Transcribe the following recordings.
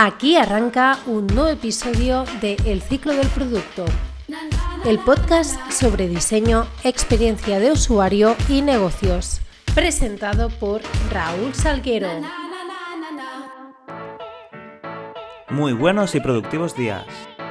Aquí arranca un nuevo episodio de El ciclo del producto, el podcast sobre diseño, experiencia de usuario y negocios, presentado por Raúl Salguero. Muy buenos y productivos días.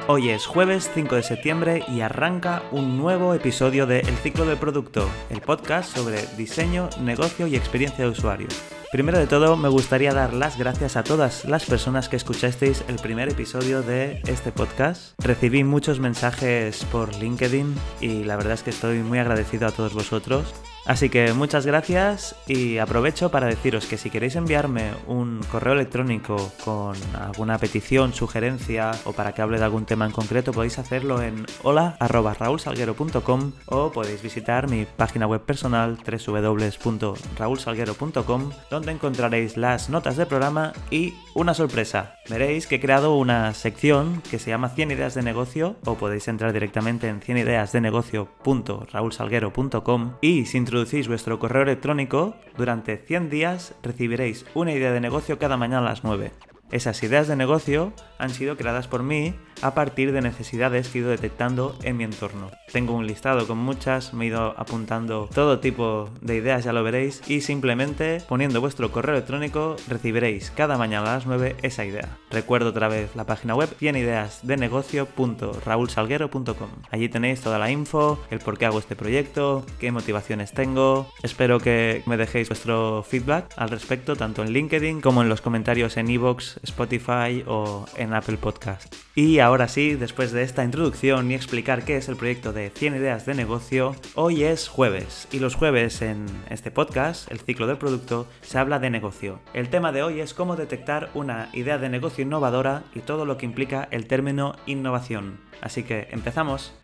Hoy es jueves 5 de septiembre y arranca un nuevo episodio de El ciclo del producto, el podcast sobre diseño, negocio y experiencia de usuario. Primero de todo, me gustaría dar las gracias a todas las personas que escuchasteis el primer episodio de este podcast. Recibí muchos mensajes por LinkedIn y la verdad es que estoy muy agradecido a todos vosotros. Así que muchas gracias y aprovecho para deciros que si queréis enviarme un correo electrónico con alguna petición, sugerencia o para que hable de algún tema en concreto, podéis hacerlo en hola.raulsalguero.com o podéis visitar mi página web personal www.raulsalguero.com donde encontraréis las notas del programa y una sorpresa. Veréis que he creado una sección que se llama 100 ideas de negocio o podéis entrar directamente en 100 ideasdenegocio.raulsalguero.com y si introducís vuestro correo electrónico, durante 100 días recibiréis una idea de negocio cada mañana a las 9. Esas ideas de negocio han sido creadas por mí a partir de necesidades que he ido detectando en mi entorno. Tengo un listado con muchas, me he ido apuntando todo tipo de ideas, ya lo veréis, y simplemente poniendo vuestro correo electrónico recibiréis cada mañana a las 9 esa idea. Recuerdo otra vez la página web tienideasdenegocio.raulsalguero.com. Allí tenéis toda la info, el por qué hago este proyecto, qué motivaciones tengo. Espero que me dejéis vuestro feedback al respecto, tanto en LinkedIn como en los comentarios en iVoox, Spotify o en Apple Podcast. Y ahora sí, después de esta introducción y explicar qué es el proyecto de 100 ideas de negocio, hoy es jueves y los jueves en este podcast, el ciclo del producto, se habla de negocio. El tema de hoy es cómo detectar una idea de negocio innovadora y todo lo que implica el término innovación. Así que empezamos.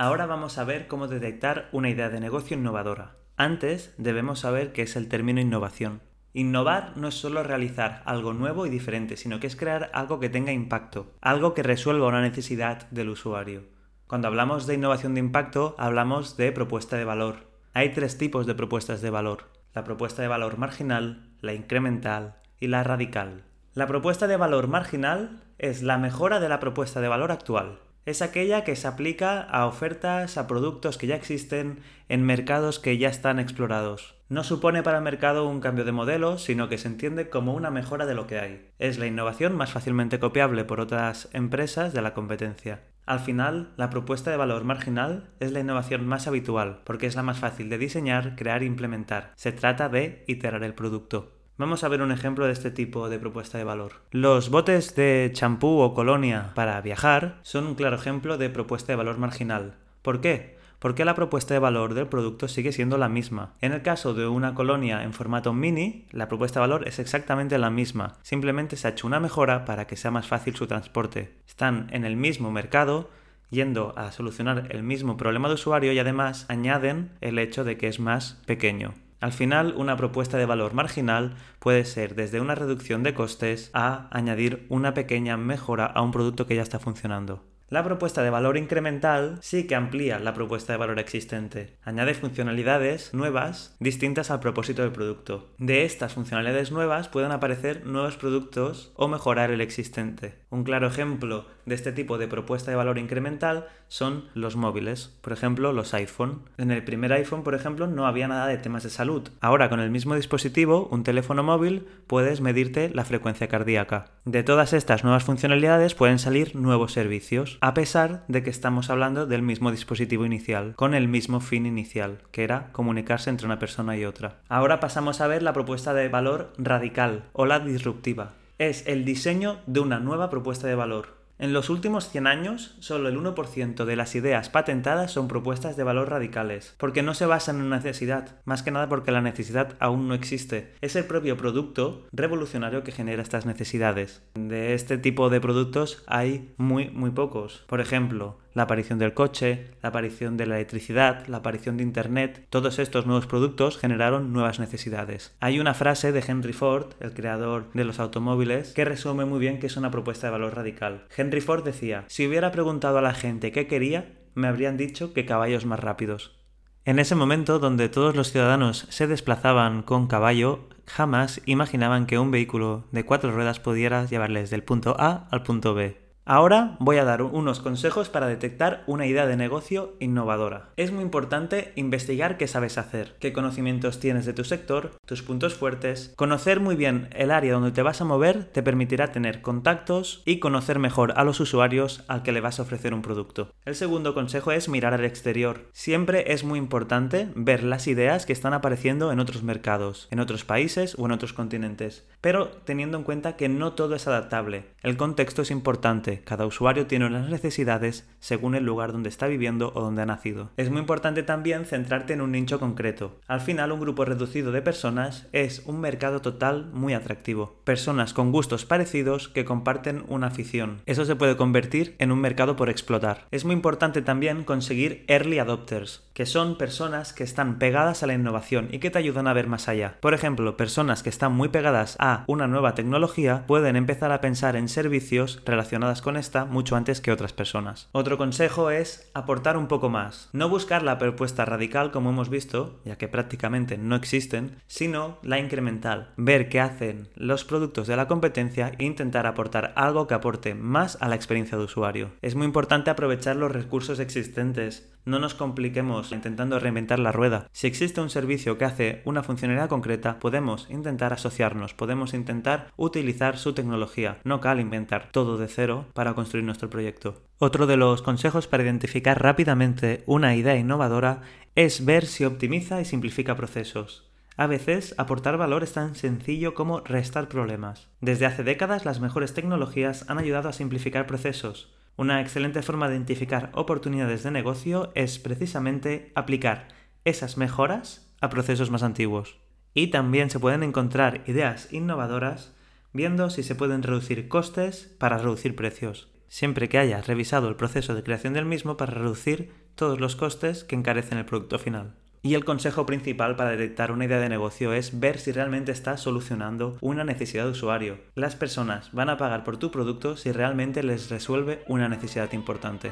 Ahora vamos a ver cómo detectar una idea de negocio innovadora. Antes debemos saber qué es el término innovación. Innovar no es solo realizar algo nuevo y diferente, sino que es crear algo que tenga impacto, algo que resuelva una necesidad del usuario. Cuando hablamos de innovación de impacto, hablamos de propuesta de valor. Hay tres tipos de propuestas de valor. La propuesta de valor marginal, la incremental y la radical. La propuesta de valor marginal es la mejora de la propuesta de valor actual es aquella que se aplica a ofertas, a productos que ya existen en mercados que ya están explorados. No supone para el mercado un cambio de modelo, sino que se entiende como una mejora de lo que hay. Es la innovación más fácilmente copiable por otras empresas de la competencia. Al final, la propuesta de valor marginal es la innovación más habitual, porque es la más fácil de diseñar, crear e implementar. Se trata de iterar el producto. Vamos a ver un ejemplo de este tipo de propuesta de valor. Los botes de champú o colonia para viajar son un claro ejemplo de propuesta de valor marginal. ¿Por qué? Porque la propuesta de valor del producto sigue siendo la misma. En el caso de una colonia en formato mini, la propuesta de valor es exactamente la misma. Simplemente se ha hecho una mejora para que sea más fácil su transporte. Están en el mismo mercado, yendo a solucionar el mismo problema de usuario y además añaden el hecho de que es más pequeño. Al final, una propuesta de valor marginal puede ser desde una reducción de costes a añadir una pequeña mejora a un producto que ya está funcionando. La propuesta de valor incremental sí que amplía la propuesta de valor existente. Añade funcionalidades nuevas distintas al propósito del producto. De estas funcionalidades nuevas pueden aparecer nuevos productos o mejorar el existente. Un claro ejemplo de este tipo de propuesta de valor incremental son los móviles, por ejemplo los iPhone. En el primer iPhone, por ejemplo, no había nada de temas de salud. Ahora con el mismo dispositivo, un teléfono móvil, puedes medirte la frecuencia cardíaca. De todas estas nuevas funcionalidades pueden salir nuevos servicios a pesar de que estamos hablando del mismo dispositivo inicial, con el mismo fin inicial, que era comunicarse entre una persona y otra. Ahora pasamos a ver la propuesta de valor radical o la disruptiva. Es el diseño de una nueva propuesta de valor, en los últimos 100 años, solo el 1% de las ideas patentadas son propuestas de valor radicales, porque no se basan en una necesidad, más que nada porque la necesidad aún no existe. Es el propio producto revolucionario que genera estas necesidades. De este tipo de productos hay muy, muy pocos. Por ejemplo, la aparición del coche, la aparición de la electricidad, la aparición de Internet, todos estos nuevos productos generaron nuevas necesidades. Hay una frase de Henry Ford, el creador de los automóviles, que resume muy bien que es una propuesta de valor radical. Henry Ford decía, si hubiera preguntado a la gente qué quería, me habrían dicho que caballos más rápidos. En ese momento donde todos los ciudadanos se desplazaban con caballo, jamás imaginaban que un vehículo de cuatro ruedas pudiera llevarles del punto A al punto B. Ahora voy a dar unos consejos para detectar una idea de negocio innovadora. Es muy importante investigar qué sabes hacer, qué conocimientos tienes de tu sector, tus puntos fuertes. Conocer muy bien el área donde te vas a mover te permitirá tener contactos y conocer mejor a los usuarios al que le vas a ofrecer un producto. El segundo consejo es mirar al exterior. Siempre es muy importante ver las ideas que están apareciendo en otros mercados, en otros países o en otros continentes, pero teniendo en cuenta que no todo es adaptable. El contexto es importante cada usuario tiene unas necesidades según el lugar donde está viviendo o donde ha nacido. Es muy importante también centrarte en un nicho concreto. Al final, un grupo reducido de personas es un mercado total muy atractivo. Personas con gustos parecidos que comparten una afición. Eso se puede convertir en un mercado por explotar. Es muy importante también conseguir early adopters, que son personas que están pegadas a la innovación y que te ayudan a ver más allá. Por ejemplo, personas que están muy pegadas a una nueva tecnología pueden empezar a pensar en servicios relacionados con esta mucho antes que otras personas. Otro consejo es aportar un poco más. No buscar la propuesta radical como hemos visto, ya que prácticamente no existen, sino la incremental. Ver qué hacen los productos de la competencia e intentar aportar algo que aporte más a la experiencia de usuario. Es muy importante aprovechar los recursos existentes. No nos compliquemos intentando reinventar la rueda. Si existe un servicio que hace una funcionalidad concreta, podemos intentar asociarnos, podemos intentar utilizar su tecnología. No cal inventar todo de cero para construir nuestro proyecto. Otro de los consejos para identificar rápidamente una idea innovadora es ver si optimiza y simplifica procesos. A veces, aportar valor es tan sencillo como restar problemas. Desde hace décadas, las mejores tecnologías han ayudado a simplificar procesos. Una excelente forma de identificar oportunidades de negocio es precisamente aplicar esas mejoras a procesos más antiguos. Y también se pueden encontrar ideas innovadoras viendo si se pueden reducir costes para reducir precios, siempre que haya revisado el proceso de creación del mismo para reducir todos los costes que encarecen el producto final. Y el consejo principal para detectar una idea de negocio es ver si realmente estás solucionando una necesidad de usuario. Las personas van a pagar por tu producto si realmente les resuelve una necesidad importante.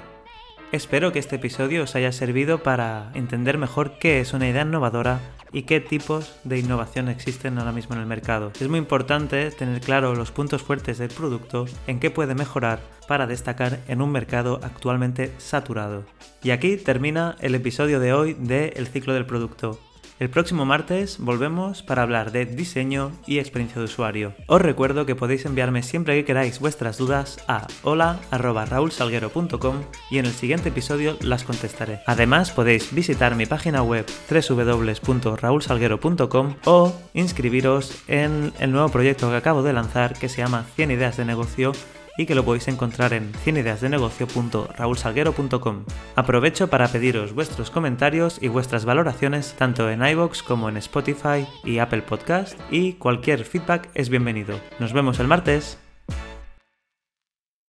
Espero que este episodio os haya servido para entender mejor qué es una idea innovadora y qué tipos de innovación existen ahora mismo en el mercado. Es muy importante tener claro los puntos fuertes del producto, en qué puede mejorar para destacar en un mercado actualmente saturado. Y aquí termina el episodio de hoy de El ciclo del producto. El próximo martes volvemos para hablar de diseño y experiencia de usuario. Os recuerdo que podéis enviarme siempre que queráis vuestras dudas a hola.raulsalguero.com y en el siguiente episodio las contestaré. Además podéis visitar mi página web www.raulsalguero.com o inscribiros en el nuevo proyecto que acabo de lanzar que se llama 100 ideas de negocio y que lo podéis encontrar en cienideasdenegocio.raulsalguero.com. Aprovecho para pediros vuestros comentarios y vuestras valoraciones tanto en iVoox como en Spotify y Apple Podcast y cualquier feedback es bienvenido. Nos vemos el martes.